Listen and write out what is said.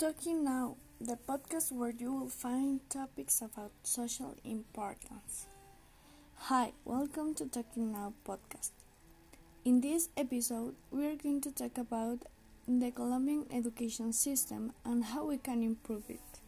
Talking Now, the podcast where you will find topics about social importance. Hi, welcome to Talking Now podcast. In this episode, we are going to talk about the Colombian education system and how we can improve it.